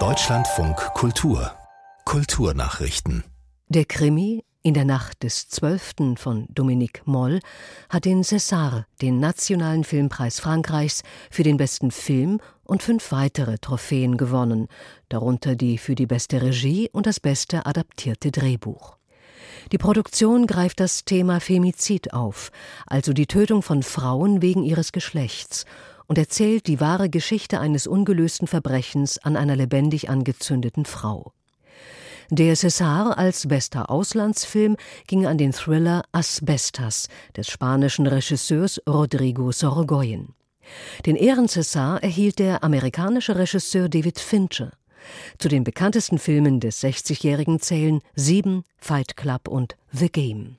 Deutschlandfunk Kultur Kulturnachrichten Der Krimi in der Nacht des 12. von Dominique Moll hat den César, den nationalen Filmpreis Frankreichs, für den besten Film und fünf weitere Trophäen gewonnen, darunter die für die beste Regie und das beste adaptierte Drehbuch. Die Produktion greift das Thema Femizid auf, also die Tötung von Frauen wegen ihres Geschlechts, und erzählt die wahre Geschichte eines ungelösten Verbrechens an einer lebendig angezündeten Frau. Der César als bester Auslandsfilm ging an den Thriller Asbestas des spanischen Regisseurs Rodrigo Sorogoyen. Den Ehren-César erhielt der amerikanische Regisseur David Fincher. Zu den bekanntesten Filmen des 60-Jährigen zählen Sieben, Fight Club und The Game.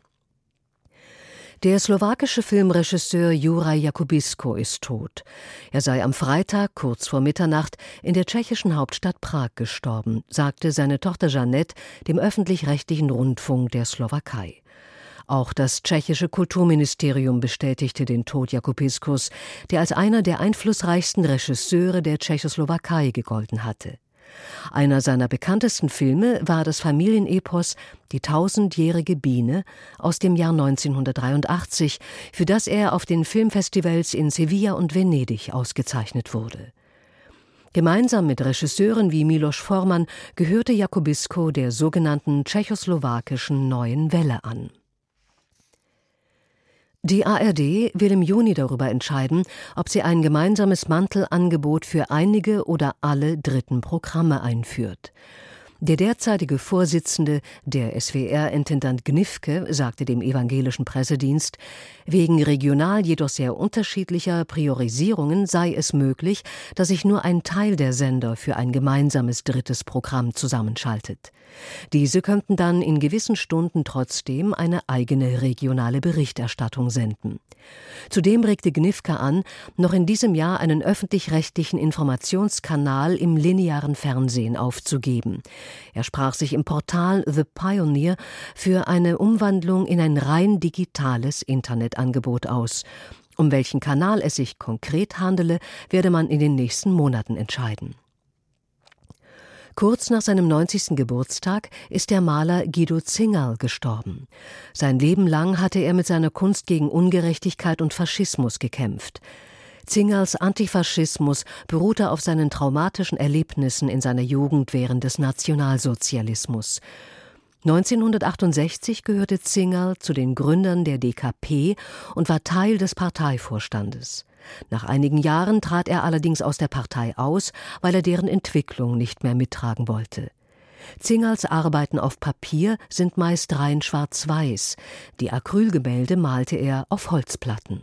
Der slowakische Filmregisseur Juraj Jakubisko ist tot. Er sei am Freitag kurz vor Mitternacht in der tschechischen Hauptstadt Prag gestorben, sagte seine Tochter Jeanette dem öffentlich-rechtlichen Rundfunk der Slowakei. Auch das tschechische Kulturministerium bestätigte den Tod Jakubiskos, der als einer der einflussreichsten Regisseure der Tschechoslowakei gegolten hatte. Einer seiner bekanntesten Filme war das Familienepos Die tausendjährige Biene aus dem Jahr 1983, für das er auf den Filmfestivals in Sevilla und Venedig ausgezeichnet wurde. Gemeinsam mit Regisseuren wie Milos Forman gehörte Jakubisko der sogenannten tschechoslowakischen Neuen Welle an. Die ARD will im Juni darüber entscheiden, ob sie ein gemeinsames Mantelangebot für einige oder alle dritten Programme einführt. Der derzeitige Vorsitzende der SWR-Intendant Gnifke sagte dem evangelischen Pressedienst, wegen regional jedoch sehr unterschiedlicher Priorisierungen sei es möglich, dass sich nur ein Teil der Sender für ein gemeinsames drittes Programm zusammenschaltet. Diese könnten dann in gewissen Stunden trotzdem eine eigene regionale Berichterstattung senden. Zudem regte Gnifke an, noch in diesem Jahr einen öffentlich-rechtlichen Informationskanal im linearen Fernsehen aufzugeben. Er sprach sich im Portal The Pioneer für eine Umwandlung in ein rein digitales Internetangebot aus. Um welchen Kanal es sich konkret handele, werde man in den nächsten Monaten entscheiden. Kurz nach seinem 90. Geburtstag ist der Maler Guido Zingerl gestorben. Sein Leben lang hatte er mit seiner Kunst gegen Ungerechtigkeit und Faschismus gekämpft. Zingerls Antifaschismus beruhte auf seinen traumatischen Erlebnissen in seiner Jugend während des Nationalsozialismus. 1968 gehörte Zingerl zu den Gründern der DKP und war Teil des Parteivorstandes. Nach einigen Jahren trat er allerdings aus der Partei aus, weil er deren Entwicklung nicht mehr mittragen wollte. Zingers Arbeiten auf Papier sind meist rein schwarz-weiß, die Acrylgemälde malte er auf Holzplatten.